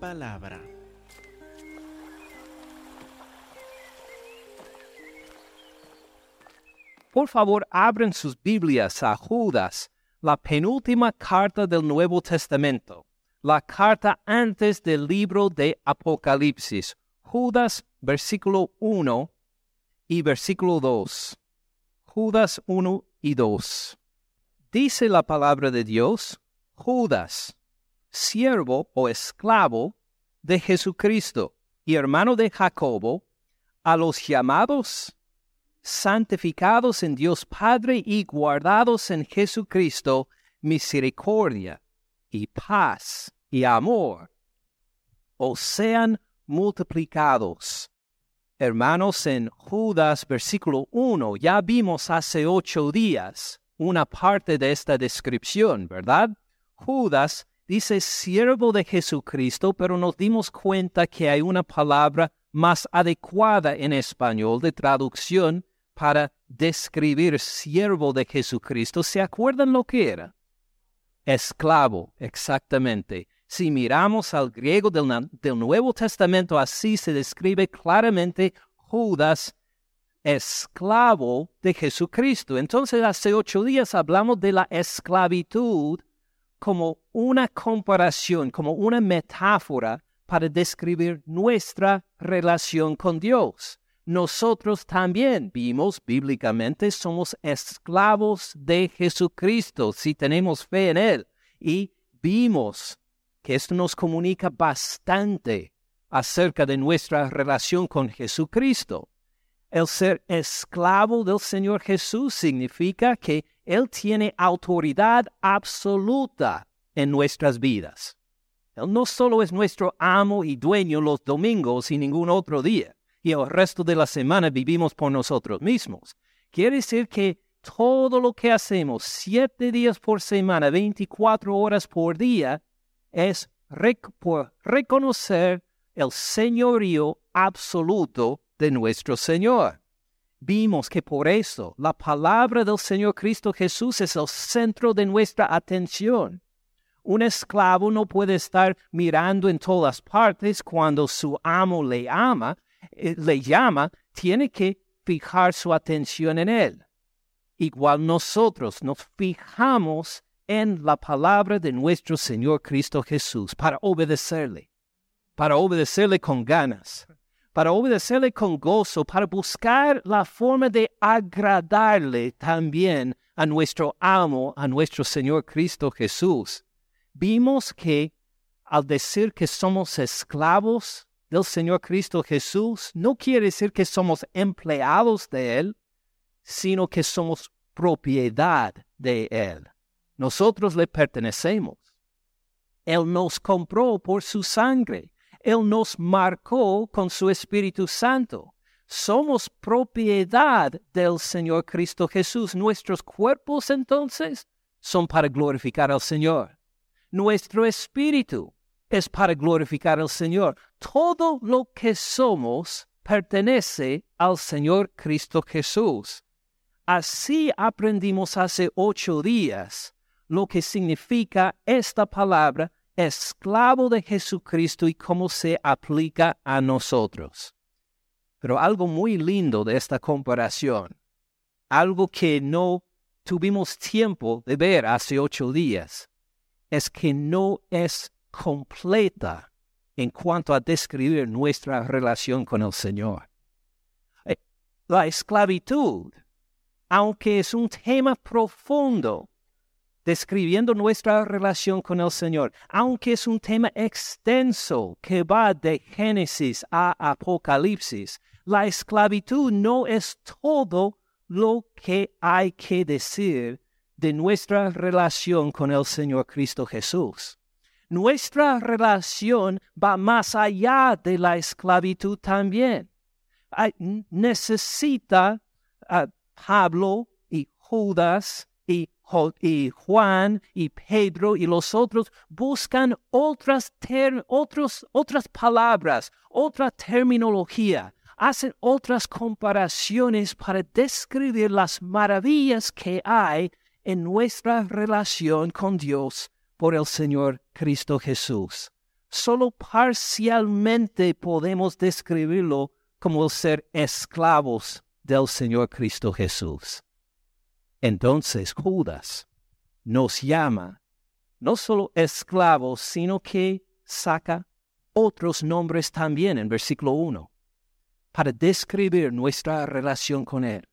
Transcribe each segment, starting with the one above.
palabra. Por favor, abren sus Biblias a Judas, la penúltima carta del Nuevo Testamento, la carta antes del libro de Apocalipsis. Judas, versículo 1 y versículo 2. Judas 1 y 2. Dice la palabra de Dios, Judas, siervo o esclavo de Jesucristo y hermano de Jacobo, a los llamados santificados en Dios Padre y guardados en Jesucristo, misericordia y paz y amor os sean multiplicados. Hermanos, en Judas versículo 1 ya vimos hace ocho días una parte de esta descripción, ¿verdad? Judas dice siervo de Jesucristo, pero nos dimos cuenta que hay una palabra más adecuada en español de traducción para describir siervo de Jesucristo, ¿se acuerdan lo que era? Esclavo, exactamente. Si miramos al griego del, Nuevo Testamento, así se describe claramente Judas, esclavo de Jesucristo. Entonces, hace ocho días hablamos de la esclavitud como una comparación, como una metáfora para describir nuestra relación con Dios nosotros también vimos bíblicamente somos esclavos de Jesucristo si tenemos fe en Él. Y vimos que esto nos comunica bastante acerca de nuestra relación con Jesucristo. El ser esclavo del Señor Jesús significa que Él tiene autoridad absoluta en nuestras vidas. Él no solo es nuestro amo y dueño los domingos y ningún otro día y el resto de la semana vivimos por nosotros mismos. Quiere decir que todo lo que hacemos siete días por semana, 24 horas por día, es por reconocer el señorío absoluto de nuestro Señor. Vimos que por eso la palabra del Señor Cristo Jesús es el centro de nuestra atención. Un esclavo no puede estar mirando en todas partes cuando su amo le ama, eh, le llama, tiene que fijar su atención en Él. Igual nosotros nos fijamos en la palabra de nuestro Señor Cristo Jesús para obedecerle, para obedecerle con ganas, para obedecerle con gozo, para buscar la forma de agradarle también a nuestro amo, a nuestro Señor Cristo Jesús. Vimos que al decir que somos esclavos del Señor Cristo Jesús no quiere decir que somos empleados de Él, sino que somos propiedad de Él. Nosotros le pertenecemos. Él nos compró por su sangre. Él nos marcó con su Espíritu Santo. Somos propiedad del Señor Cristo Jesús. Nuestros cuerpos entonces son para glorificar al Señor. Nuestro espíritu es para glorificar al Señor. Todo lo que somos pertenece al Señor Cristo Jesús. Así aprendimos hace ocho días lo que significa esta palabra esclavo de Jesucristo y cómo se aplica a nosotros. Pero algo muy lindo de esta comparación, algo que no tuvimos tiempo de ver hace ocho días, es que no es completa en cuanto a describir nuestra relación con el Señor. Eh, la esclavitud, aunque es un tema profundo, describiendo nuestra relación con el Señor, aunque es un tema extenso que va de Génesis a Apocalipsis, la esclavitud no es todo lo que hay que decir de nuestra relación con el Señor Cristo Jesús nuestra relación va más allá de la esclavitud también. necesita a Pablo y Judas y, y, Juan y Pedro y los otros buscan otras, otros, otras palabras, otra terminología, hacen otras comparaciones para describir las maravillas que hay en nuestra relación con Dios por el Señor Cristo Jesús. solo parcialmente podemos describirlo como el ser esclavos del Señor Cristo Jesús. Entonces Judas nos llama no solo esclavos, sino que saca otros nombres también en versículo 1 para describir nuestra relación con Él,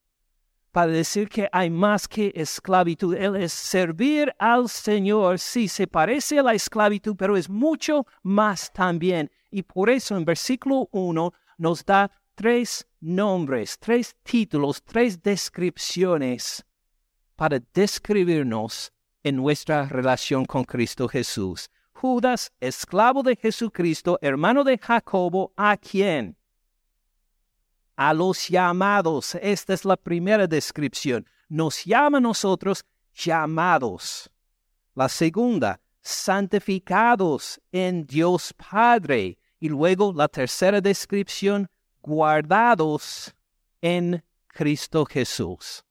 para decir que hay más que esclavitud. Él es servir al Señor, sí, se parece a la esclavitud, pero es mucho más también. Y por eso en versículo 1 nos da tres nombres, tres títulos, tres descripciones para describirnos en nuestra relación con Cristo Jesús. Judas, esclavo de Jesucristo, hermano de Jacobo, ¿a quién? A los llamados. Esta es la primera descripción. Nos llama a nosotros llamados. La segunda, santificados en Dios Padre. Y luego la tercera descripción, guardados en Cristo Jesús.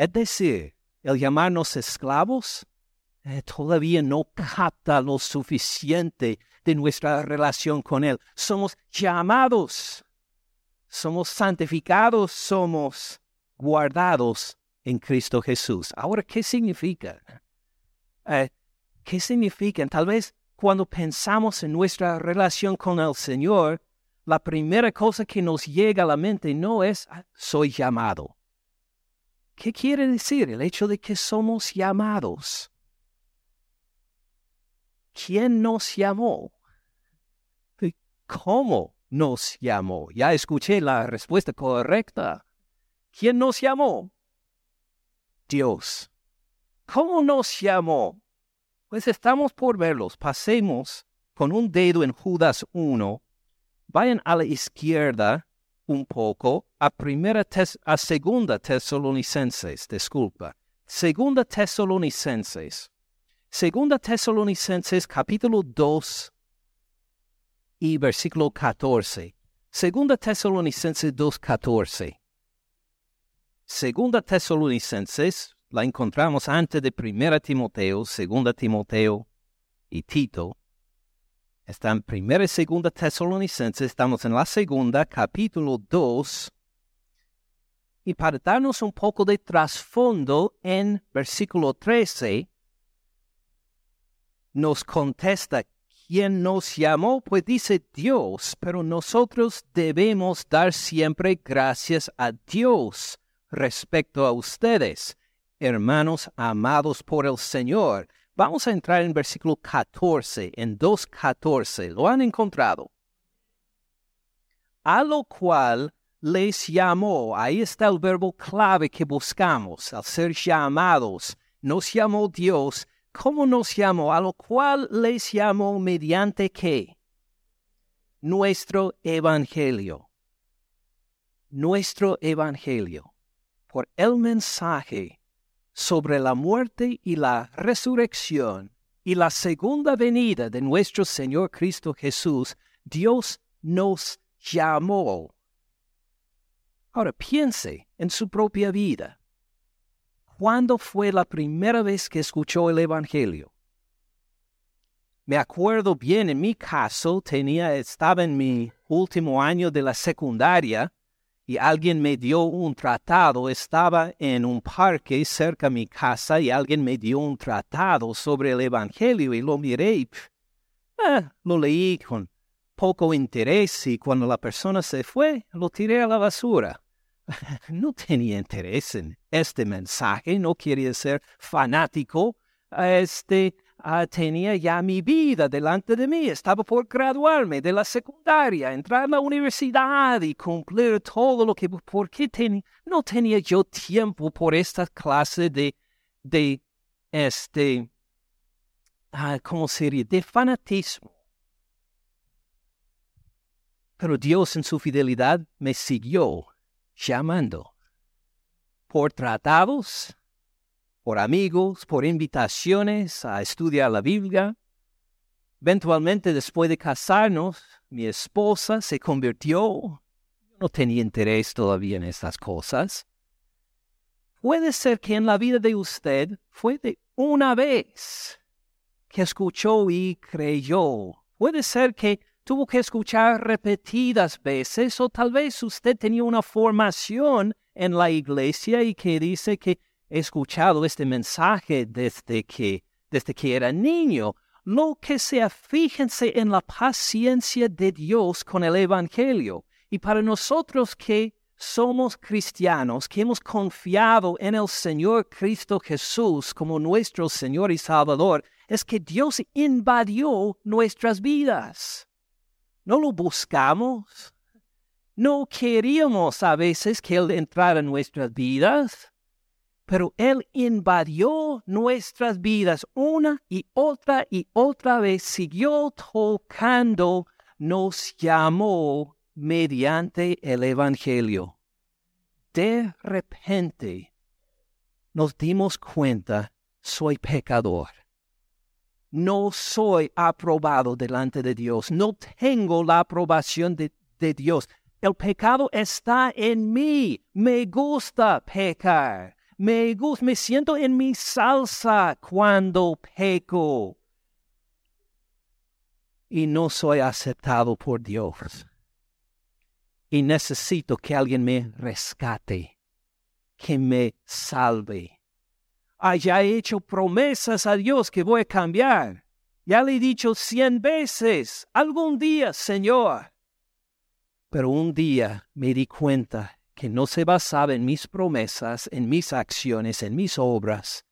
Es decir, el llamarnos esclavos eh, todavía no capta lo suficiente de nuestra relación con Él. Somos llamados, somos santificados, somos guardados en Cristo Jesús. Ahora, ¿qué significa? Eh, ¿Qué significa? Tal vez cuando pensamos en nuestra relación con el Señor, la primera cosa que nos llega a la mente no es ah, soy llamado. ¿Qué quiere decir el hecho de que somos llamados? ¿Quién nos llamó? ¿Cómo nos llamó? Ya escuché la respuesta correcta. ¿Quién nos llamó? Dios. ¿Cómo nos llamó? Pues estamos por verlos. Pasemos con un dedo en Judas 1. Vayan a la izquierda un poco a primera a segunda Tesalonicenses, disculpa. Segunda Tesalonicenses. Segunda Tesalonicenses capítulo 2 y versículo 14. Segunda Tesalonicenses 2.14. Segunda Tesalonicenses la encontramos antes de Primera Timoteo, Segunda Timoteo y Tito. Está en primera y segunda Tesalonicenses, estamos en la segunda, capítulo 2. Y para darnos un poco de trasfondo, en versículo 13, nos contesta quién nos llamó, pues dice Dios, pero nosotros debemos dar siempre gracias a Dios respecto a ustedes, hermanos amados por el Señor Vamos a entrar en versículo 14, en 2.14. ¿Lo han encontrado? A lo cual les llamó, ahí está el verbo clave que buscamos, al ser llamados. Nos llamó Dios. ¿Cómo nos llamó? A lo cual les llamó mediante qué? Nuestro evangelio. Nuestro evangelio. Por el mensaje sobre la muerte y la resurrección y la segunda venida de nuestro Señor Cristo Jesús, Dios nos llamó. Ahora piense en su propia vida. ¿Cuándo fue la primera vez que escuchó el Evangelio? Me acuerdo bien, en mi caso, tenía, estaba en mi último año de la secundaria y alguien me dio un tratado. Estaba en un parque cerca de mi casa y alguien me dio un tratado sobre el Evangelio y lo miré y ah, lo leí con poco interés y cuando la persona se fue lo tiré a la basura. No tenía interés en este mensaje, no quería ser fanático. Este, Ah, tenía ya mi vida delante de mí. Estaba por graduarme de la secundaria, entrar a la universidad y cumplir todo lo que... ¿Por qué no tenía yo tiempo por esta clase de, de este, ah, ¿cómo sería? De fanatismo. Pero Dios en su fidelidad me siguió llamando por tratados por amigos, por invitaciones a estudiar la Biblia. Eventualmente, después de casarnos, mi esposa se convirtió. no tenía interés todavía en estas cosas. Puede ser que en la vida de usted fue de una vez que escuchó y creyó Puede ser que tuvo que escuchar repetidas veces o tal vez usted tenía una formación en la iglesia y que dice que he escuchado este mensaje desde que, desde que era niño. Lo que sea, fíjense en la paciencia de Dios con el Evangelio. Y para nosotros que somos cristianos, que hemos confiado en el Señor Cristo Jesús como nuestro Señor y Salvador, es que Dios invadió nuestras vidas. No lo buscamos. No queríamos a veces que Él entrara en nuestras vidas, pero Él invadió nuestras vidas una y otra y otra vez, siguió tocando, nos llamó mediante el Evangelio. De repente nos dimos cuenta, soy pecador. No soy aprobado delante de Dios. No tengo la aprobación de, Dios. El pecado está en mí. Me gusta pecar. Me, gusta, me siento en mi salsa cuando peco. Y no soy aceptado por Dios y necesito que alguien me rescate, que me salve. Haya he hecho promesas a Dios que voy a cambiar. Ya le he dicho cien veces, algún día, Señor. Pero un día me di cuenta que no se basaba en mis promesas, en mis acciones, en mis obras,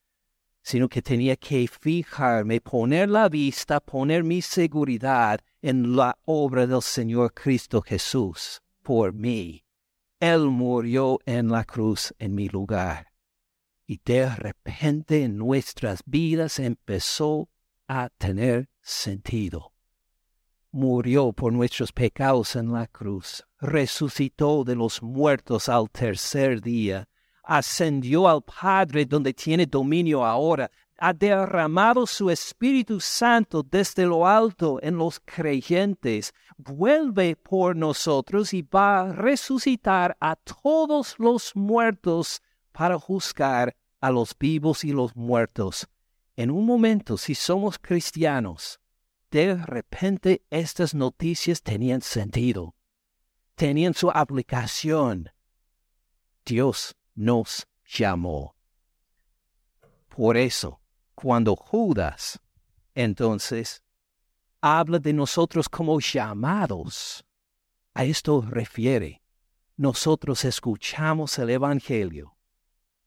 sino que tenía que fijarme, poner la vista, poner mi seguridad en la obra del Señor Cristo Jesús por mí. Él murió en la cruz en mi lugar. Y de repente nuestras vidas empezó a tener sentido. Murió por nuestros pecados en la cruz, resucitó de los muertos al tercer día, ascendió al Padre donde tiene dominio ahora, ha derramado su Espíritu Santo desde lo alto en los creyentes, vuelve por nosotros y va a resucitar a todos los muertos para juzgar a los vivos y los muertos. En un momento, si somos cristianos, de repente estas noticias tenían sentido, tenían su aplicación. Dios nos llamó. Por eso, cuando Judas entonces habla de nosotros como llamados, a esto refiere. Nosotros escuchamos el Evangelio.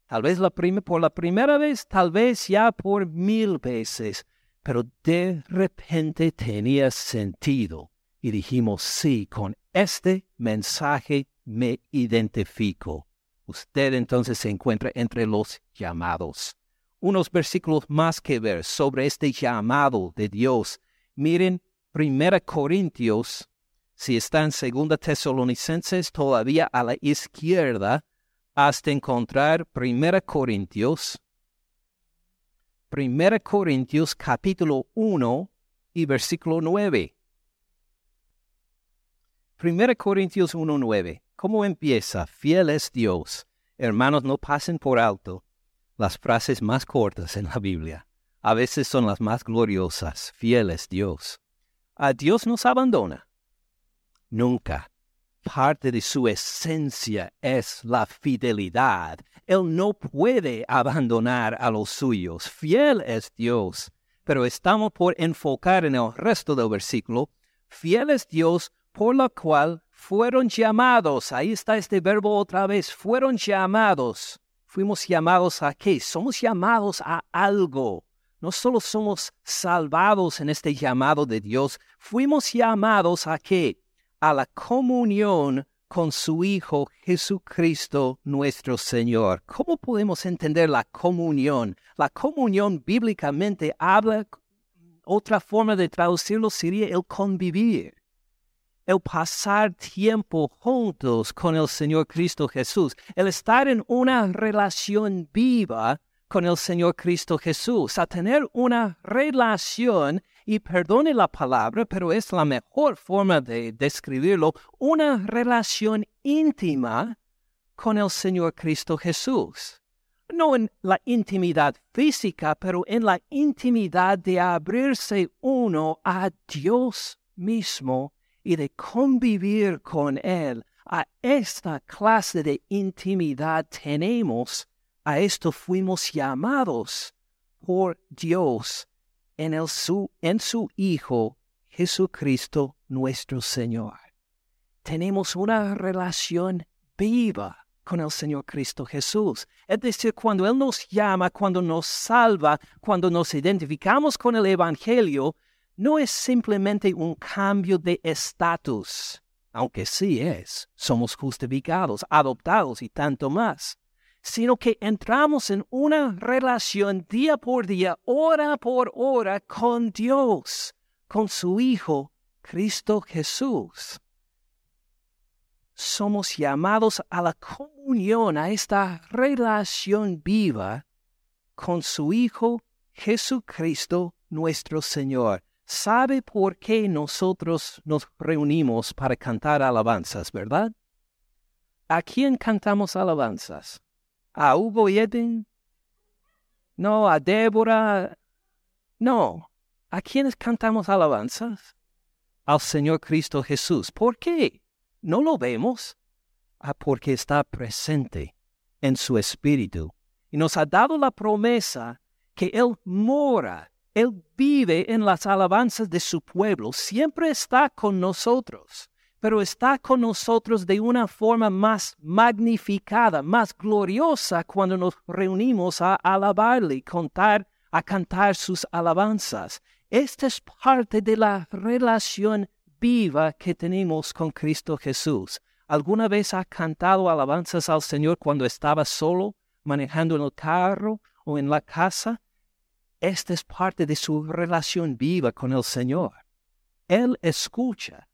Tal vez la por la primera vez, tal vez ya por mil veces, pero de repente tenía sentido y dijimos, sí, con este mensaje me identifico. Usted entonces se encuentra entre los llamados unos versículos más que ver sobre este llamado de Dios. Miren, Primera Corintios, si están Segunda Tesalonicenses todavía a la izquierda, hasta encontrar Primera Corintios, Primera Corintios capítulo 1 y versículo 9. Primera Corintios 1, 9. ¿Cómo empieza? Fiel es Dios. Hermanos, no pasen por alto las frases más cortas en la Biblia a veces son las más gloriosas, fieles Dios. A Dios nos abandona. Nunca. Parte de su esencia es la fidelidad. Él no puede abandonar a los suyos. Fiel es Dios. Pero estamos por enfocar en el resto del versículo. Fiel es Dios por lo cual fueron llamados. Ahí está este verbo otra vez. Fueron llamados fuimos llamados a qué? Somos llamados a algo. No solo somos salvados en este llamado de Dios, fuimos llamados a qué? A la comunión con su Hijo Jesucristo nuestro Señor. ¿Cómo podemos entender la comunión? La comunión bíblicamente habla, otra forma de traducirlo sería el convivir el pasar tiempo juntos con el Señor Cristo Jesús, el estar en una relación viva con el Señor Cristo Jesús, a tener una relación, y perdone la palabra, pero es la mejor forma de describirlo, una relación íntima con el Señor Cristo Jesús. no en la intimidad física, pero en la intimidad de abrirse uno a Dios mismo y de convivir con Él. A esta clase de intimidad tenemos, a esto fuimos llamados por Dios en, el su, en su Hijo Jesucristo nuestro Señor. Tenemos una relación viva con el Señor Cristo Jesús. Es decir, cuando Él nos llama, cuando nos salva, cuando nos identificamos con el Evangelio, no es simplemente un cambio de estatus, aunque sí es, somos justificados, adoptados y tanto más, sino que entramos en una relación día por día, hora por hora con Dios, con su Hijo, Cristo Jesús somos llamados a la comunión, a esta relación viva con su Hijo Jesucristo nuestro Señor. ¿Sabe por qué nosotros nos reunimos para cantar alabanzas, verdad? ¿A quién cantamos alabanzas? ¿A Hugo y Eden? No, a Débora. No. ¿A quiénes cantamos alabanzas? Al Señor Cristo Jesús. ¿Por qué? no lo vemos ah, porque está presente en su espíritu y nos ha dado la promesa que Él mora, Él vive en las alabanzas de su pueblo, siempre está con nosotros, pero está con nosotros de una forma más magnificada, más gloriosa cuando nos reunimos a alabarle, contar, a cantar sus alabanzas. Esta es parte de la relación viva que tenemos con Cristo Jesús. ¿Alguna vez ha cantado alabanzas al Señor cuando estaba solo, manejando en el carro o en la casa? Esta es parte de su relación viva con el Señor. Él escucha.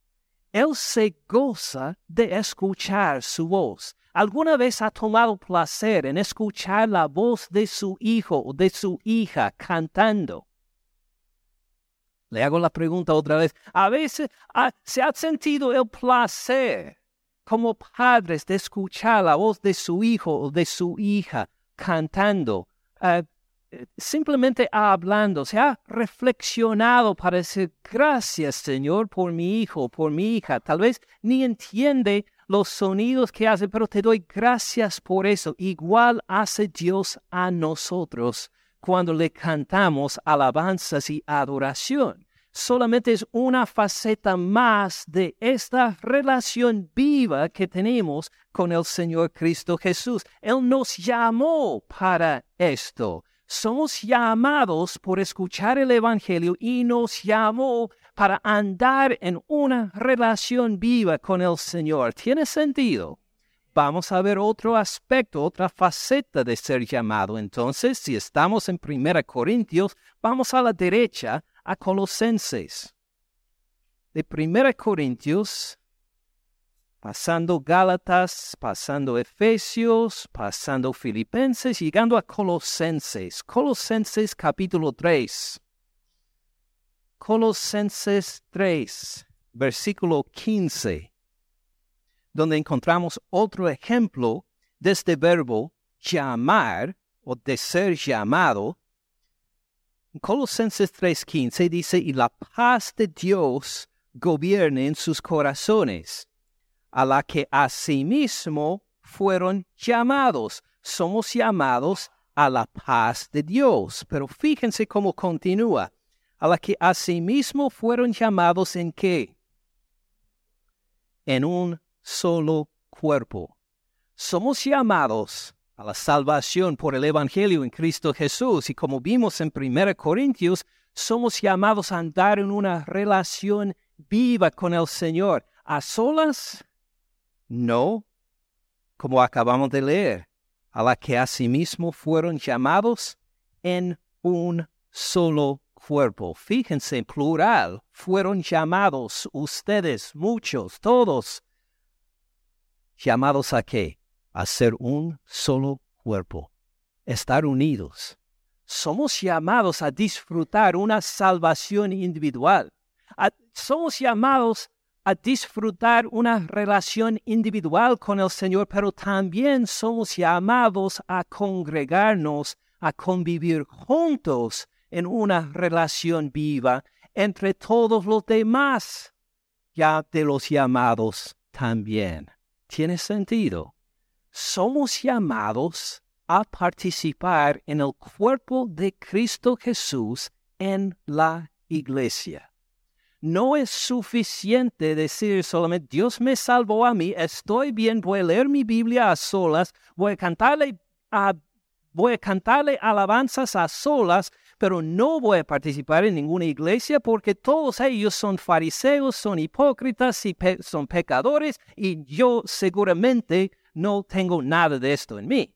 Él se goza de escuchar su voz. ¿Alguna vez ha tomado placer en escuchar la voz de su hijo o de su hija cantando? Le hago la pregunta otra vez. A veces se ha sentido el placer como padres de escuchar la voz de su hijo o de su hija cantando, ah, simplemente hablando. Se ha reflexionado para decir gracias Señor por mi hijo, por mi hija. Tal vez ni entiende los sonidos que hace, pero te doy gracias por eso. Igual hace Dios a nosotros cuando le cantamos alabanzas y adoración. Solamente es una faceta más de esta relación viva que tenemos con el Señor Cristo Jesús. Él nos llamó para esto. Somos llamados por escuchar el Evangelio y nos llamó para andar en una relación viva con el Señor. ¿Tiene sentido? vamos a ver otro aspecto, otra faceta de ser llamado. Entonces, si estamos en Primera Corintios, vamos a la derecha a Colosenses. De Primera Corintios, pasando Gálatas, pasando Efesios, pasando Filipenses, llegando a Colosenses. Colosenses capítulo 3. Colosenses 3, versículo 15 donde encontramos otro ejemplo de este verbo llamar o de ser llamado. En Colosenses 3:15 dice, y la paz de Dios gobierne en sus corazones, a la que asimismo fueron llamados. Somos llamados a la paz de Dios. Pero fíjense cómo continúa. A la que asimismo fueron llamados en qué? En un solo cuerpo. Somos llamados a la salvación por el Evangelio en Cristo Jesús y como vimos en 1 Corintios, somos llamados a andar en una relación viva con el Señor. ¿A solas? No, como acabamos de leer, a la que asimismo fueron llamados en un solo cuerpo. Fíjense en plural, fueron llamados ustedes, muchos, todos, llamados a qué? A ser un solo cuerpo, estar unidos. Somos llamados a disfrutar una salvación individual. somos llamados a disfrutar una relación individual con el Señor, pero también somos llamados a congregarnos, a convivir juntos en una relación viva entre todos los demás, ya de los llamados también. ¿Tiene sentido? Somos llamados a participar en el cuerpo de Cristo Jesús en la iglesia. No es suficiente decir solamente Dios me salvó a mí, estoy bien, voy a leer mi Biblia a solas, voy a cantarle a voy a cantarle alabanzas a solas, pero no voy a participar en ninguna iglesia porque todos ellos son fariseos, son hipócritas y son pecadores y yo seguramente no tengo nada de esto en mí.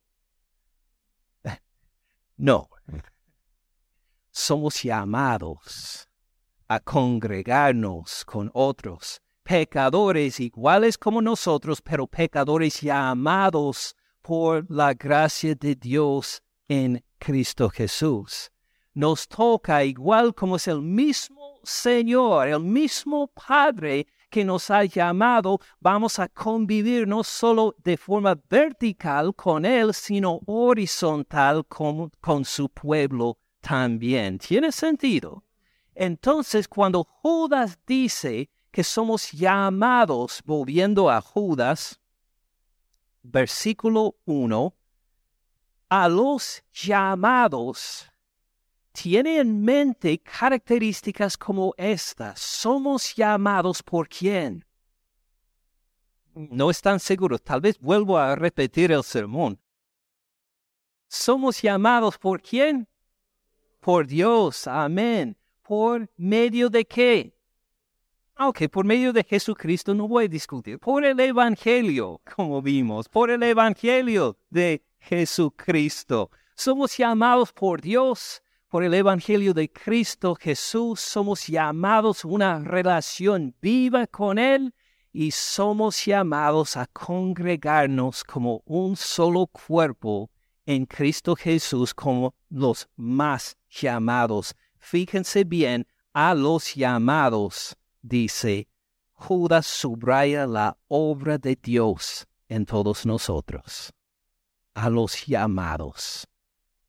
No. Somos llamados a congregarnos con otros, pecadores iguales como nosotros, pero pecadores llamados por la gracia de Dios en Cristo Jesús. Nos toca igual como es el mismo Señor, el mismo Padre que nos ha llamado, vamos a convivir no solo de forma vertical con Él, sino horizontal con, con su pueblo también. ¿Tiene sentido? Entonces, cuando Judas dice que somos llamados, volviendo a Judas, versículo 1, a los llamados, tiene en mente características como estas. Somos llamados por quién. No están seguros. Tal vez vuelvo a repetir el sermón. Somos llamados por quién? Por Dios. Amén. ¿Por medio de qué? Ok, por medio de Jesucristo no voy a discutir. Por el Evangelio, como vimos, por el Evangelio de Jesucristo. Somos llamados por Dios, por el Evangelio de Cristo Jesús. Somos llamados a una relación viva con Él y somos llamados a congregarnos como un solo cuerpo en Cristo Jesús como los más llamados. Fíjense bien a los llamados dice, Judas subraya la obra de Dios en todos nosotros, a los llamados.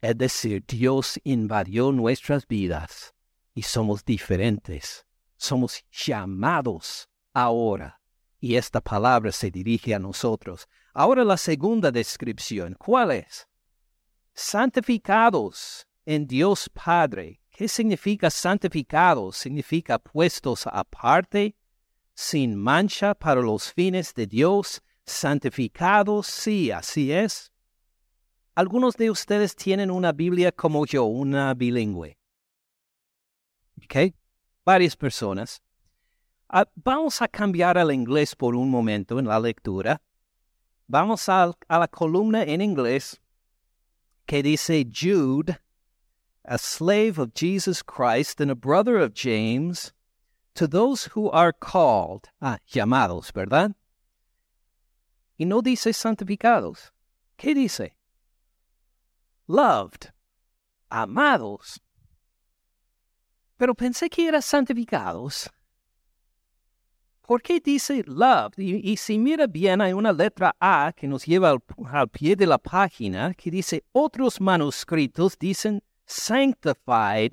Es decir, Dios invadió nuestras vidas y somos diferentes. Somos llamados ahora. Y esta palabra se dirige a nosotros. Ahora la segunda descripción, ¿cuál es? Santificados en Dios Padre ¿Qué significa santificados? Significa puestos aparte, sin mancha para los fines de Dios, santificados, sí, así es. Algunos de ustedes tienen una Biblia como yo, una bilingüe. ¿Ok? Varias personas. Ah, vamos a cambiar al inglés por un momento en la lectura. Vamos a la columna en inglés que dice Jude a slave of Jesus Christ and a brother of James, to those who are called, ah, llamados, ¿verdad? Y no dice santificados. ¿Qué dice? Loved, amados. Pero pensé que era santificados. ¿Por qué dice loved? Y, si mira bien, hay una letra A que nos lleva al, al pie de la página que dice otros manuscritos dicen sanctified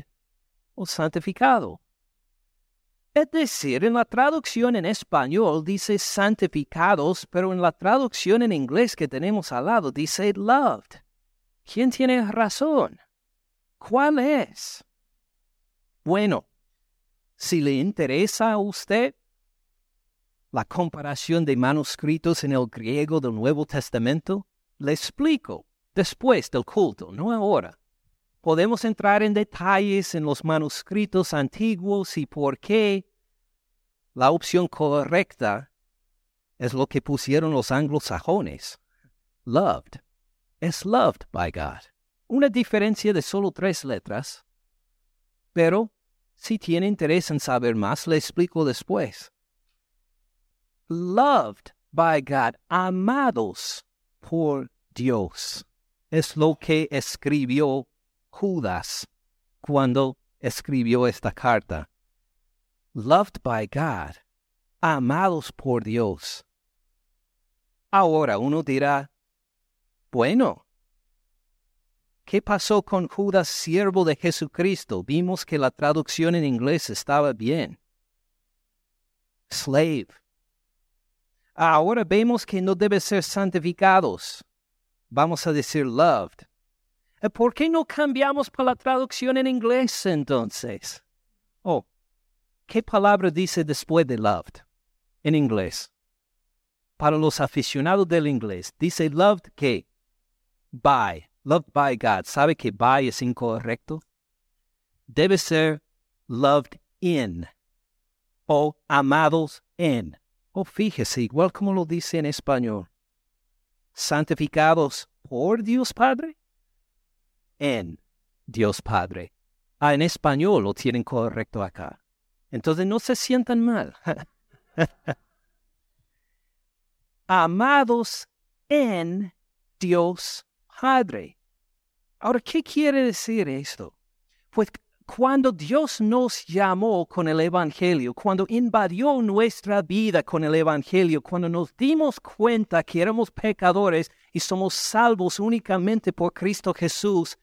o santificado. Es decir, en la traducción en español dice santificados, pero en la traducción en inglés que tenemos al lado dice loved. ¿Quién tiene razón? ¿Cuál es? Bueno, si le interesa a usted la comparación de manuscritos en el griego del Nuevo Testamento, le explico después del culto, no ahora. Podemos entrar en detalles en los manuscritos antiguos y por qué la opción correcta es lo que pusieron los anglosajones. Loved. Es loved by God. Una diferencia de solo tres letras. Pero, si tiene interés en saber más, le explico después. Loved by God. Amados por Dios. Es lo que escribió Judas cuando escribió esta carta. Loved by God. amados por Dios. Ahora uno dirá, bueno, ¿qué pasó con Judas, siervo de Jesucristo? Vimos que la traducción en inglés estaba bien. Slave. Ahora vemos que no debe ser santificados. Vamos a decir loved. Eh, ¿Por qué no cambiamos para la traducción en inglés entonces? Oh, ¿qué palabra dice después de loved en inglés? Para los aficionados del inglés, dice loved que by, loved by God. ¿Sabe que by es incorrecto? Debe ser loved in o amados en. O fíjese, igual como lo dice en español. Santificados por Dios Padre en Dios Padre. Ah, en español lo tienen correcto acá. Entonces no se sientan mal. Amados en Dios Padre. Ahora, ¿qué quiere decir esto? Pues cuando Dios nos llamó con el Evangelio, cuando invadió nuestra vida con el Evangelio, cuando nos dimos cuenta que éramos pecadores y somos salvos únicamente por Cristo Jesús,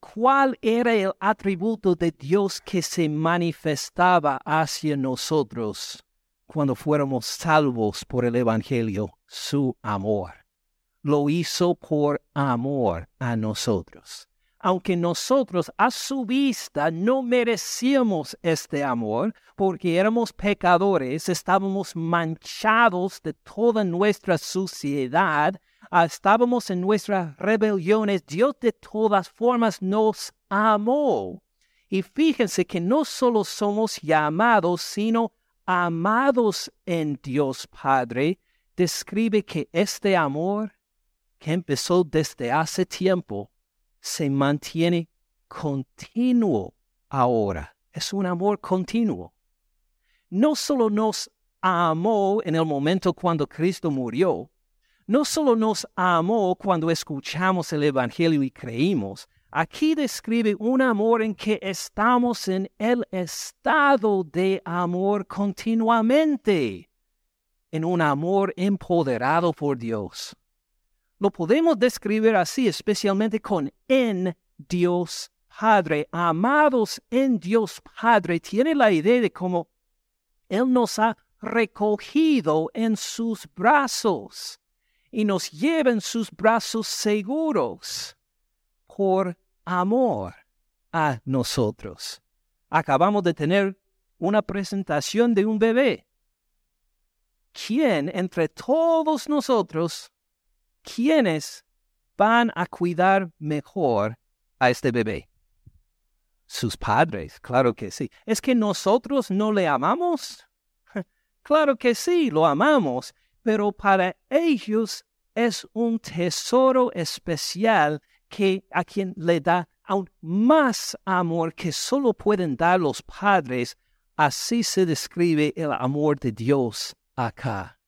¿cuál era el atributo de Dios que se manifestaba hacia nosotros cuando fuéramos salvos por el Evangelio? Su amor. Lo hizo por amor a nosotros aunque nosotros a su vista no merecíamos este amor, porque éramos pecadores, estábamos manchados de toda nuestra suciedad, ah, estábamos en nuestras rebeliones, Dios de todas formas nos amó. Y fíjense que no solo somos llamados, sino amados en Dios Padre, describe que este amor que empezó desde hace tiempo, se mantiene continuo ahora. Es un amor continuo. No solo nos amó en el momento cuando Cristo murió, no solo nos amó cuando escuchamos el Evangelio y creímos, aquí describe un amor en que estamos en el estado de amor continuamente, en un amor empoderado por Dios. Lo podemos describir así, especialmente con en Dios Padre. Amados en Dios Padre, tiene la idea de cómo Él nos ha recogido en sus brazos y nos lleva en sus brazos seguros por amor a nosotros. Acabamos de tener una presentación de un bebé. ¿Quién entre todos nosotros ¿quiénes van a cuidar mejor a este bebé? Sus padres, claro que sí. ¿Es que nosotros no le amamos? Claro que sí, lo amamos, pero para ellos es un tesoro especial que a quien le da aún más amor que solo pueden dar los padres. Así se describe el amor de Dios acá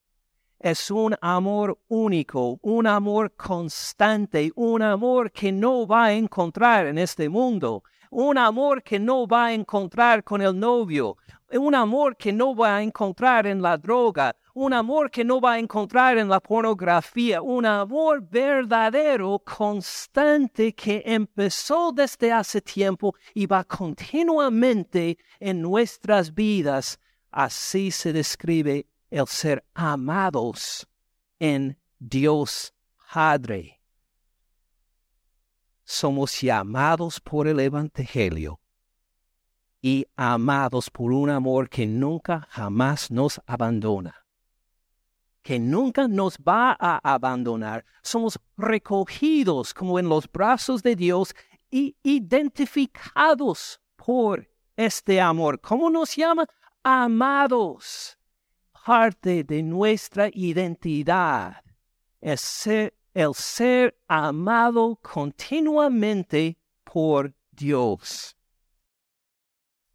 es un amor único, un amor constante, un amor que no va a encontrar en este mundo, un amor que no va a encontrar con el novio, un amor que no va a encontrar en la droga, un amor que no va a encontrar en la pornografía, un amor verdadero, constante, que empezó desde hace tiempo y va continuamente en nuestras vidas. Así se describe el ser amados en Dios Padre. Somos llamados por el Evangelio y amados por un amor que nunca jamás nos abandona, que nunca nos va a abandonar. Somos recogidos como en los brazos de Dios y identificados por este amor. ¿Cómo nos llama? Amados parte de nuestra identidad es ser, el ser amado continuamente por Dios.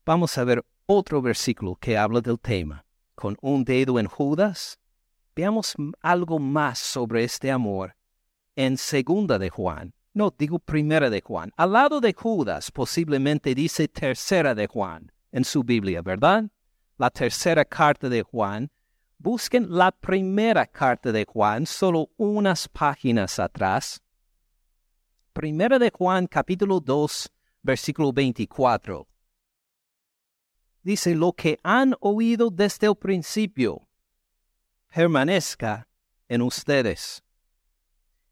Vamos a ver otro versículo que habla del tema. Con un dedo en Judas, veamos algo más sobre este amor en segunda de Juan. No, digo primera de Juan. Al lado de Judas posiblemente dice tercera de Juan en su Biblia, ¿verdad? La tercera carta de Juan Busquen la primera carta de Juan, solo unas páginas atrás. Primera de Juan, capítulo 2, versículo 24. Dice, lo que han oído desde el principio, permanezca en ustedes.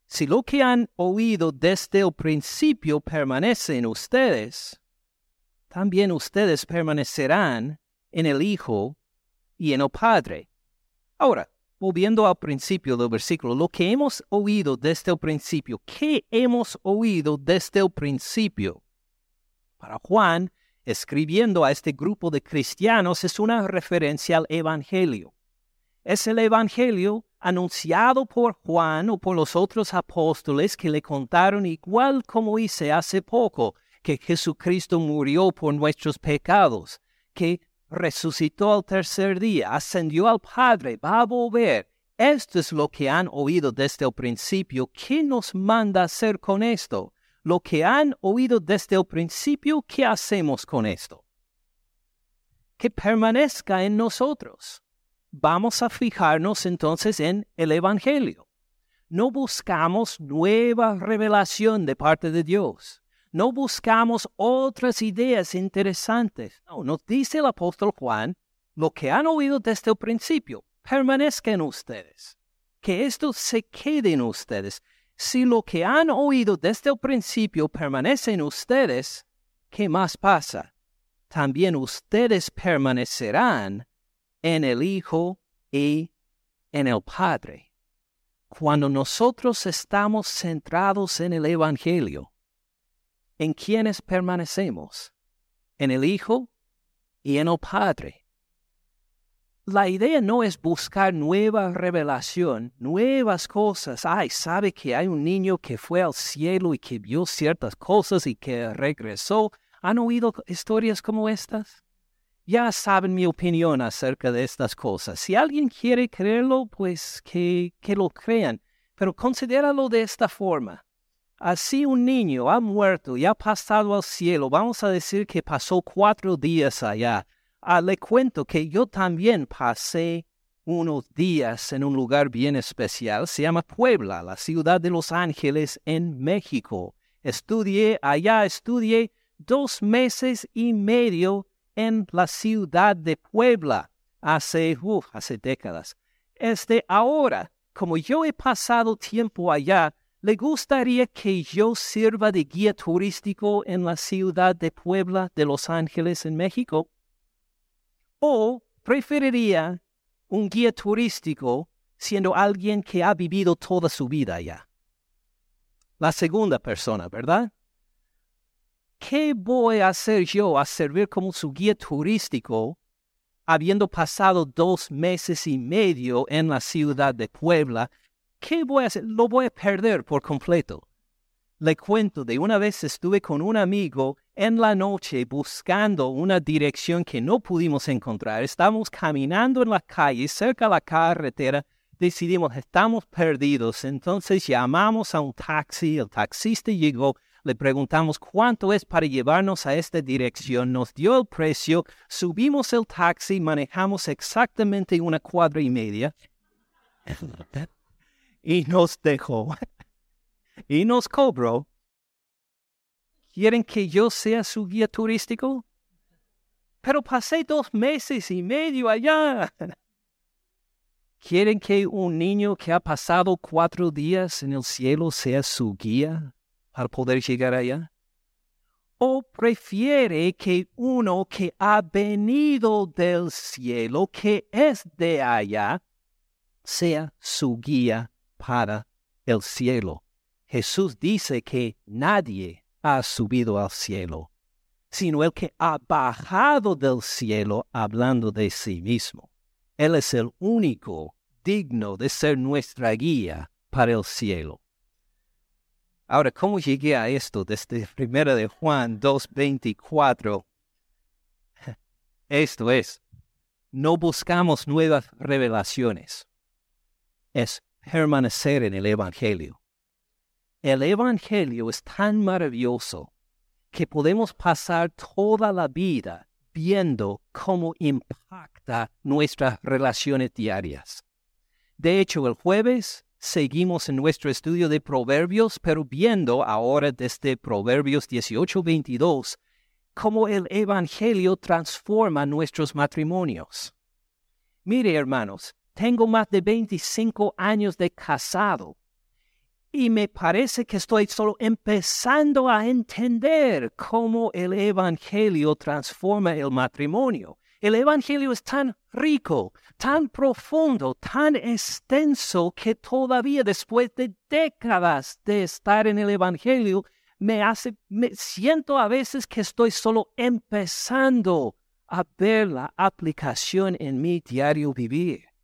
Si lo que han oído desde el principio permanece en ustedes, también ustedes permanecerán en el Hijo y en el Padre. Ahora, volviendo al principio del versículo, lo que hemos oído desde el principio, ¿qué hemos oído desde el principio? Para Juan, escribiendo a este grupo de cristianos, es una referencia al Evangelio. Es el Evangelio anunciado por Juan o por los otros apóstoles que le contaron igual como hice hace poco, que Jesucristo murió por nuestros pecados, que resucitó al tercer día, ascendió al Padre, va a volver. Esto es lo que han oído desde el principio. ¿Qué nos manda hacer con esto? Lo que han oído desde el principio, ¿qué hacemos con esto? Que permanezca en nosotros. Vamos a fijarnos entonces en el Evangelio. No buscamos nueva revelación de parte de Dios no buscamos otras ideas interesantes. No, nos dice el apóstol Juan, lo que han oído desde el principio, permanezca en ustedes. Que esto se quede en ustedes. Si lo que han oído desde el principio permanece en ustedes, ¿qué más pasa? También ustedes permanecerán en el Hijo y en el Padre. Cuando nosotros estamos centrados en el Evangelio, en quienes permanecemos, en el Hijo y en el Padre. La idea no es buscar nueva revelación, nuevas cosas. Ay, sabe que hay un niño que fue al cielo y que vio ciertas cosas y que regresó. ¿Han oído historias como estas? Ya saben mi opinión acerca de estas cosas. Si alguien quiere creerlo, pues que, que lo crean. Pero considéralo de esta forma. Así un niño ha muerto y ha pasado al cielo, vamos a decir que pasó cuatro días allá. Ah, le cuento que yo también pasé unos días en un lugar bien especial, se llama Puebla, la ciudad de Los Ángeles en México. Estudié allá, estudié dos meses y medio en la ciudad de Puebla hace, hace décadas. Este ahora, como yo he pasado tiempo allá, ¿Le gustaría que yo sirva de guía turístico en la ciudad de Puebla de Los Ángeles, en México? ¿O preferiría un guía turístico siendo alguien que ha vivido toda su vida allá? La segunda persona, ¿verdad? ¿Qué voy a hacer yo a servir como su guía turístico habiendo pasado dos meses y medio en la ciudad de Puebla ¿qué voy a hacer? Lo voy a perder por completo. Le cuento de una vez estuve con un amigo en la noche buscando una dirección que no pudimos encontrar. Estábamos caminando en la calle, cerca de la carretera. Decidimos, estamos perdidos. Entonces llamamos a un taxi. El taxista llegó. Le preguntamos cuánto es para llevarnos a esta dirección. Nos dio el precio. Subimos el taxi. Manejamos exactamente una cuadra y media y nos dejó y nos cobró. ¿Quieren que yo sea su guía turístico? Pero pasé dos meses y medio allá. ¿Quieren que un niño que ha pasado cuatro días en el cielo sea su guía para poder llegar allá? ¿O prefiere que uno que ha venido del cielo, que es de allá, sea su guía para el cielo. Jesús dice que nadie ha subido al cielo, sino el que ha bajado del cielo hablando de sí mismo. Él es el único digno de ser nuestra guía para el cielo. Ahora, ¿cómo llegué a esto desde 1 de Juan 2.24? Esto es, no buscamos nuevas revelaciones. Es permanecer en el Evangelio. El Evangelio es tan maravilloso que podemos pasar toda la vida viendo cómo impacta nuestras relaciones diarias. De hecho, el jueves seguimos en nuestro estudio de Proverbios, pero viendo ahora desde Proverbios 18-22 cómo el Evangelio transforma nuestros matrimonios. Mire, hermanos, tengo más de 25 años de casado y me parece que estoy solo empezando a entender cómo el Evangelio transforma el matrimonio. El Evangelio es tan rico, tan profundo, tan extenso que todavía después de décadas de estar en el Evangelio, me hace, me siento a veces que estoy solo empezando a ver la aplicación en mi diario vivir.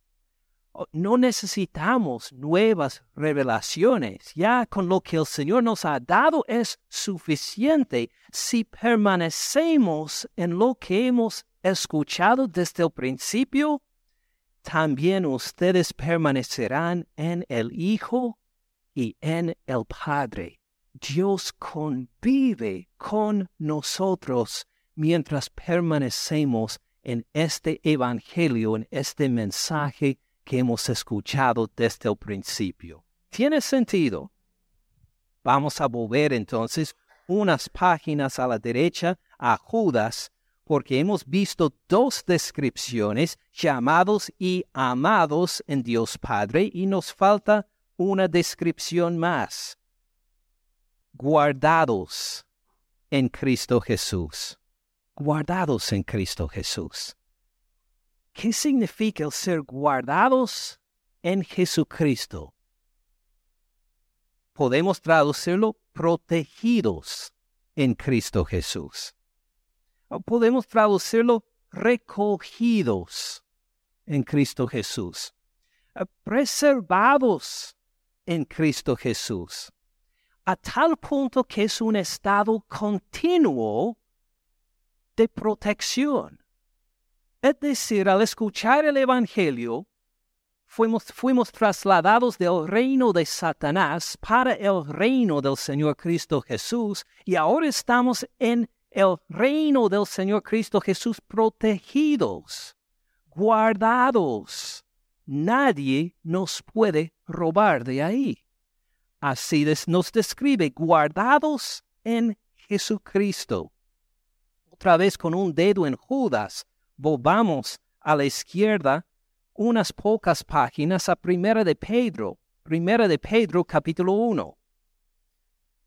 Oh, no necesitamos nuevas revelaciones. Ya con lo que el Señor nos ha dado es suficiente si permanecemos en lo que hemos escuchado desde el principio. También ustedes permanecerán en el Hijo y en el Padre. Dios convive con nosotros mientras permanecemos en este Evangelio, en este mensaje que hemos escuchado desde el principio. ¿Tiene sentido? Vamos a volver entonces unas páginas a la derecha a Judas, porque hemos visto dos descripciones, llamados y amados en Dios Padre, y nos falta una descripción más guardados en Cristo Jesús. Guardados en Cristo Jesús. ¿Qué significa el ser guardados en Jesucristo? Podemos traducirlo protegidos en Cristo Jesús. Podemos traducirlo recogidos en Cristo Jesús. Preservados en Cristo Jesús a tal punto que es un estado continuo de protección. Es decir, al escuchar el Evangelio, fuimos, trasladados del reino de Satanás para el reino del Señor Cristo Jesús y ahora estamos en el reino del Señor Cristo Jesús protegidos, guardados. Nadie nos puede robar de ahí. Así nos describe, guardados en Jesucristo. Otra vez con un dedo en Judas, volvamos a la izquierda unas pocas páginas a Primera de Pedro, Primera de Pedro capítulo 1.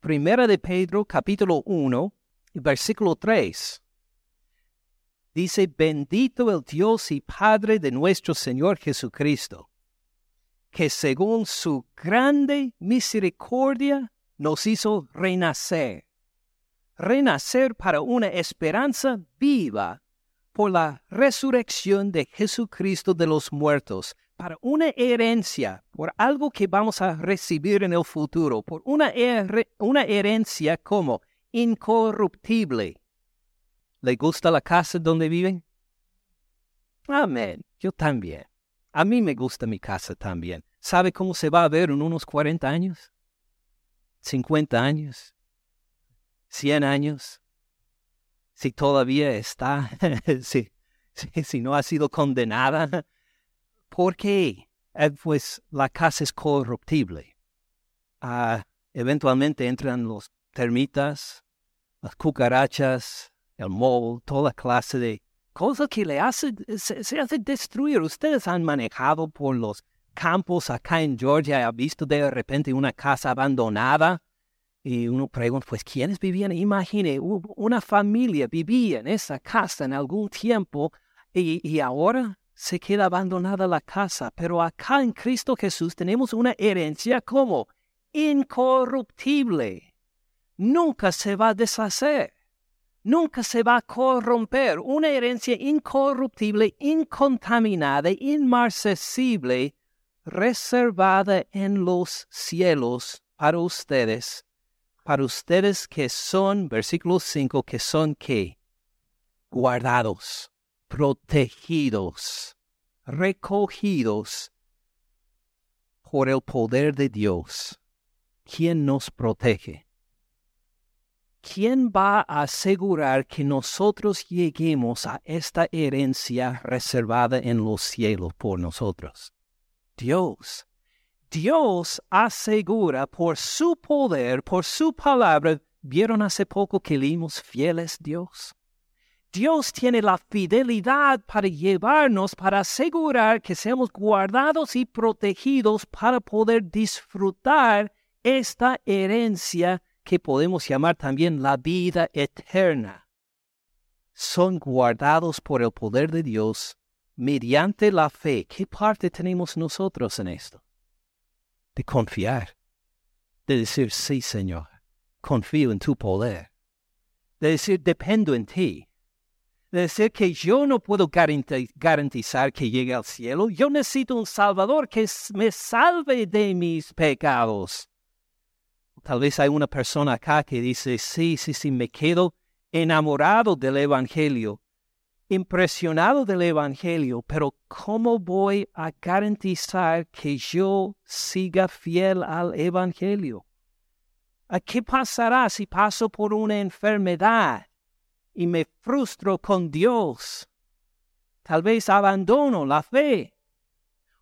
Primera de Pedro capítulo 1, versículo 3. Dice, bendito el Dios y Padre de nuestro Señor Jesucristo que según su grande misericordia nos hizo renacer, renacer para una esperanza viva por la resurrección de Jesucristo de los muertos, para una herencia, por algo que vamos a recibir en el futuro, por una, herencia como incorruptible. ¿Le gusta la casa donde viven? Amén, yo también. A mí me gusta mi casa también. ¿Sabe cómo se va a ver en unos 40 años? 50 años, 100 años, si todavía está, si, si, no ha sido condenada. ¿Por qué? Eh, pues la casa es corruptible. Ah, eventualmente entran los termitas, las cucarachas, el moho, toda clase de cosa que le hace, se, hace destruir. Ustedes han manejado por los campos acá en Georgia y ha visto de repente una casa abandonada y uno pregunta, pues, ¿quiénes vivían? Imagine, una familia vivía en esa casa en algún tiempo y, y ahora se queda abandonada la casa. Pero acá en Cristo Jesús tenemos una herencia como incorruptible. Nunca se va a deshacer nunca se va a corromper. Una herencia incorruptible, incontaminada, inmarcesible, reservada en los cielos para ustedes, para ustedes que son, versículo 5, que son que guardados, protegidos, recogidos por el poder de Dios. ¿Quién nos protege? ¿quién va a asegurar que nosotros lleguemos a esta herencia reservada en los cielos por nosotros? Dios. Dios asegura por su poder, por su palabra. ¿Vieron hace poco que leímos fieles Dios? Dios tiene la fidelidad para llevarnos, para asegurar que seamos guardados y protegidos para poder disfrutar esta herencia que podemos llamar también la vida eterna. Son guardados por el poder de Dios mediante la fe. ¿Qué parte tenemos nosotros en esto? De confiar, de decir, sí, Señor, confío en tu poder, de decir, dependo en ti, de decir que yo no puedo garantizar que llegue al cielo, yo necesito un Salvador que me salve de mis pecados. Tal vez hay una persona acá que dice, sí, sí, sí, me quedo enamorado del Evangelio, impresionado del Evangelio, pero ¿cómo voy a garantizar que yo siga fiel al Evangelio? ¿Qué pasará si paso por una enfermedad y me frustro con Dios? Tal vez abandono la fe.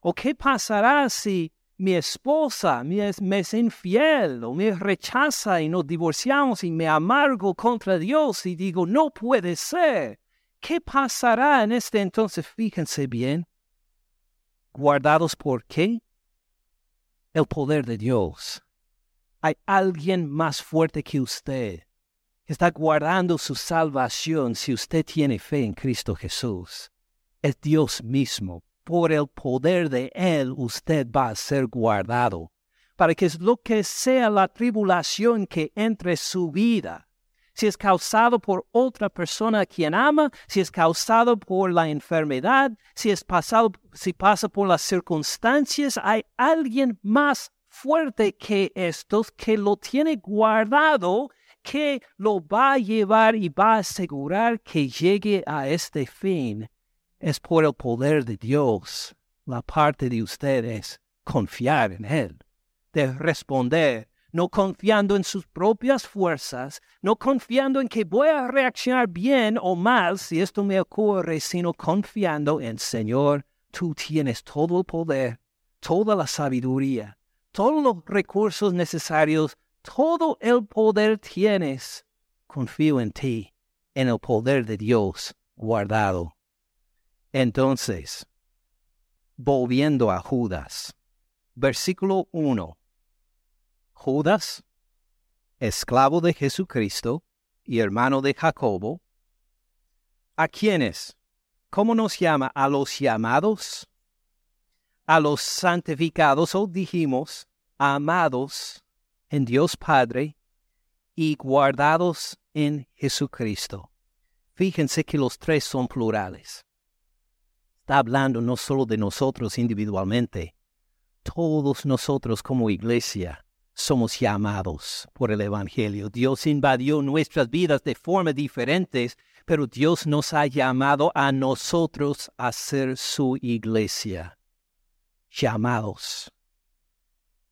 ¿O qué pasará si mi esposa me es, infiel o me rechaza y nos divorciamos y me amargo contra Dios y digo, no puede ser. ¿Qué pasará en este entonces? Fíjense bien. ¿Guardados por qué? El poder de Dios. Hay alguien más fuerte que usted que está guardando su salvación si usted tiene fe en Cristo Jesús. Es Dios mismo por el poder de Él usted va a ser guardado, para que lo que sea la tribulación que entre su vida, si es causado por otra persona a quien ama, si es causado por la enfermedad, si es pasado, si pasa por las circunstancias, hay alguien más fuerte que estos que lo tiene guardado, que lo va a llevar y va a asegurar que llegue a este fin es por el poder de Dios. La parte de ustedes confiar en Él, de responder, no confiando en sus propias fuerzas, no confiando en que voy a reaccionar bien o mal si esto me ocurre, sino confiando en Señor, tú tienes todo el poder, toda la sabiduría, todos los recursos necesarios, todo el poder tienes. Confío en ti, en el poder de Dios guardado entonces, volviendo a Judas, versículo 1. Judas, esclavo de Jesucristo y hermano de Jacobo, ¿a quiénes? ¿Cómo nos llama? A los llamados, a los santificados, o dijimos, amados en Dios Padre y guardados en Jesucristo. Fíjense que los tres son plurales está hablando no solo de nosotros individualmente, todos nosotros como iglesia somos llamados por el Evangelio. Dios invadió nuestras vidas de formas diferentes, pero Dios nos ha llamado a nosotros a ser su iglesia. Llamados,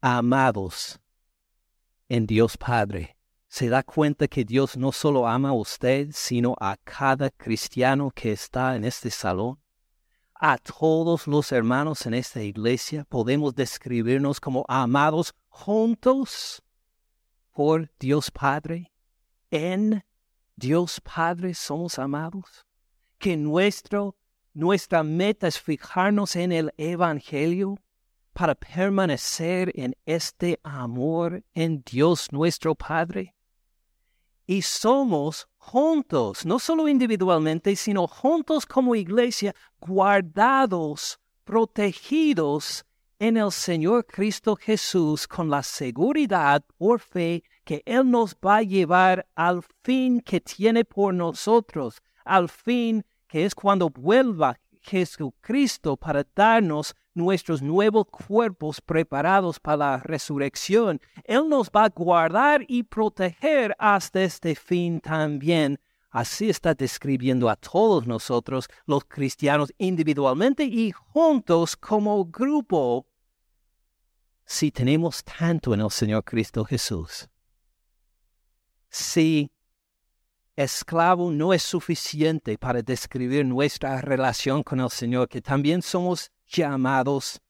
amados en Dios Padre. Se da cuenta que Dios no solo ama a usted, sino a cada cristiano que está en este salón a todos los hermanos en esta iglesia podemos describirnos como amados juntos por Dios Padre. En Dios Padre somos amados. Que nuestro, nuestra meta es fijarnos en el Evangelio para permanecer en este amor en Dios nuestro Padre y somos juntos, no solo individualmente, sino juntos como iglesia, guardados, protegidos en el Señor Cristo Jesús con la seguridad por fe que Él nos va a llevar al fin que tiene por nosotros, al fin que es cuando vuelva Jesucristo para darnos nuestros nuevos cuerpos preparados para la resurrección. Él nos va a guardar y proteger hasta este fin también. Así está describiendo a todos nosotros, los cristianos, individualmente y juntos como grupo, si tenemos tanto en el Señor Cristo Jesús. Si esclavo no es suficiente para describir nuestra relación con el Señor, que también somos llamados,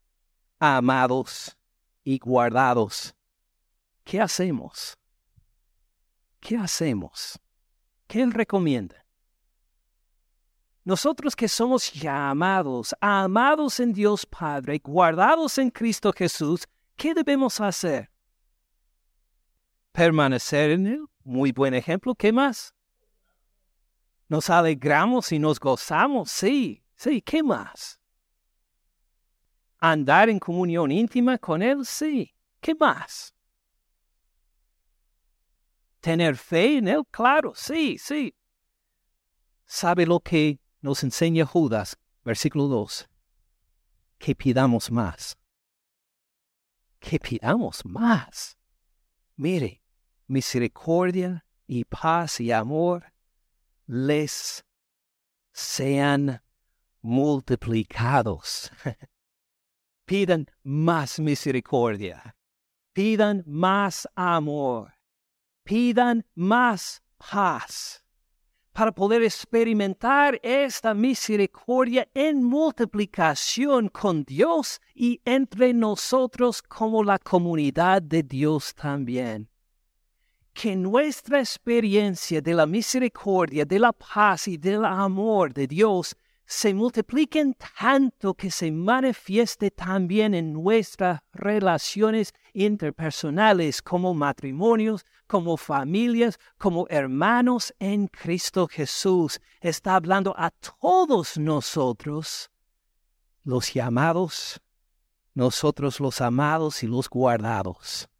amados y guardados. ¿Qué hacemos? ¿Qué hacemos? ¿Qué Él recomienda? Nosotros que somos llamados, amados en Dios Padre, guardados en Cristo Jesús, ¿qué debemos hacer? Permanecer en Él. Muy buen ejemplo. ¿Qué más? Nos alegramos y nos gozamos. Sí, sí. ¿Qué más? Andar en comunión íntima con Él. Sí. ¿Qué más? Tener fe en Él. Claro. Sí, sí. ¿Sabe lo que nos enseña Judas, versículo 2, que pidamos más. Que pidamos más. Mire, misericordia y paz y amor les sean multiplicados. Pidan más misericordia. Pidan más amor. Pidan más paz para poder experimentar esta misericordia en multiplicación con Dios y entre nosotros como la comunidad de Dios también. Que nuestra experiencia de la misericordia, de la paz y del amor de Dios se multipliquen tanto que se manifieste también en nuestras relaciones interpersonales como matrimonios, como familias, como hermanos en Cristo Jesús. Está hablando a todos nosotros, los llamados, nosotros los amados y los guardados.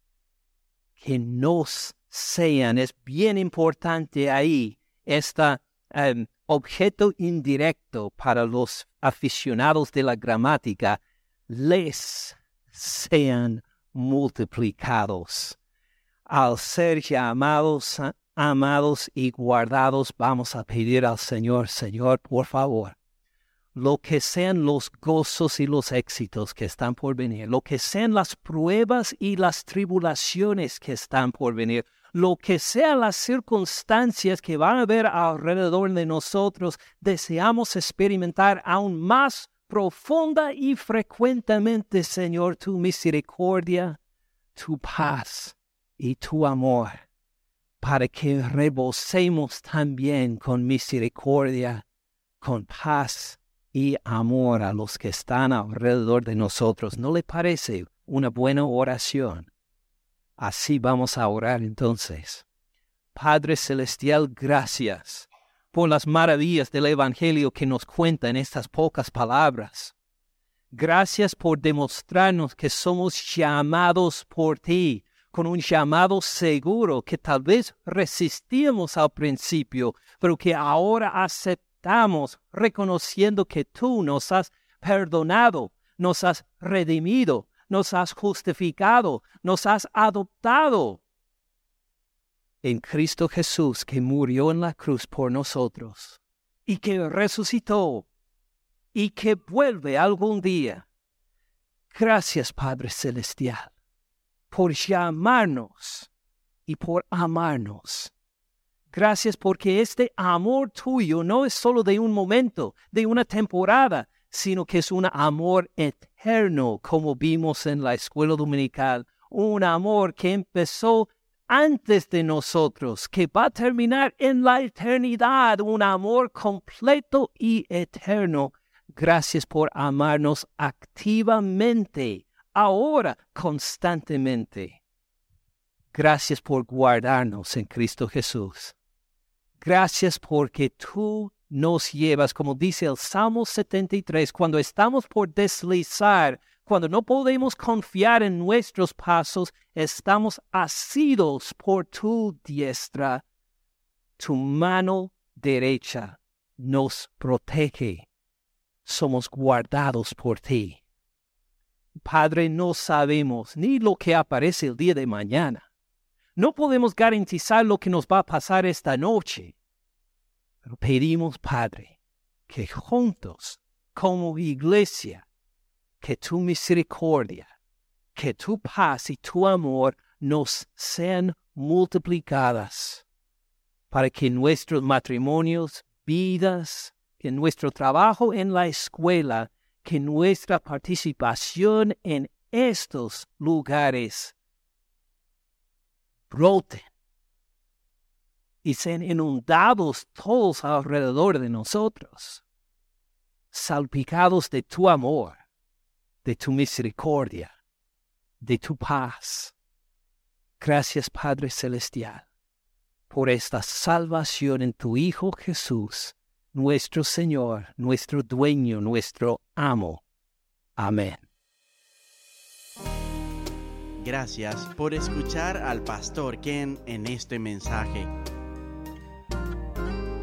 Que nos sean, es bien importante ahí esta em, objeto indirecto para los aficionados de la gramática, les sean multiplicados. Al ser llamados, amados y guardados, vamos a pedir al Señor, Señor, por favor, lo que sean los gozos y los éxitos que están por venir, lo que sean las pruebas y las tribulaciones que están por venir, lo que sean las circunstancias que van a haber alrededor de nosotros, deseamos experimentar aún más profunda y frecuentemente, Señor, tu misericordia, tu paz y tu amor, para que rebosemos también con misericordia, con paz y amor a los que están alrededor de nosotros. ¿No le parece una buena oración? Así vamos a orar entonces. Padre Celestial, gracias por las maravillas del Evangelio que nos cuenta en estas pocas palabras. Gracias por demostrarnos que somos llamados por ti, con un llamado seguro que tal vez resistíamos al principio, pero que ahora aceptamos reconociendo que tú nos has perdonado, nos has redimido, nos has justificado, nos has adoptado en Cristo Jesús que murió en la cruz por nosotros y que resucitó y que vuelve algún día. Gracias Padre Celestial por llamarnos y por amarnos. Gracias porque este amor tuyo no es solo de un momento, de una temporada, sino que es un amor eterno, como vimos en la escuela dominical, un amor que empezó antes de nosotros, que va a terminar en la eternidad, un amor completo y eterno. Gracias por amarnos activamente, ahora constantemente. Gracias por guardarnos en Cristo Jesús. Gracias porque tú nos llevas, como dice el Salmo 73, cuando estamos por deslizar, cuando no podemos confiar en nuestros pasos, estamos asidos por tu diestra. Tu mano derecha nos protege. Somos guardados por ti. Padre, no sabemos ni lo que aparece el día de mañana. No podemos garantizar lo que nos va a pasar esta noche. Pero pedimos, Padre, que juntos, como iglesia, que tu misericordia, que tu paz y tu amor nos sean multiplicadas para que nuestros matrimonios, vidas, que nuestro trabajo en la escuela, que nuestra participación en estos lugares broten y sean inundados todos alrededor de nosotros, salpicados de tu amor, de tu misericordia, de tu paz. Gracias Padre Celestial por esta salvación en tu Hijo Jesús, nuestro Señor, nuestro dueño, nuestro amo. Amén. Gracias por escuchar al pastor Ken en este mensaje.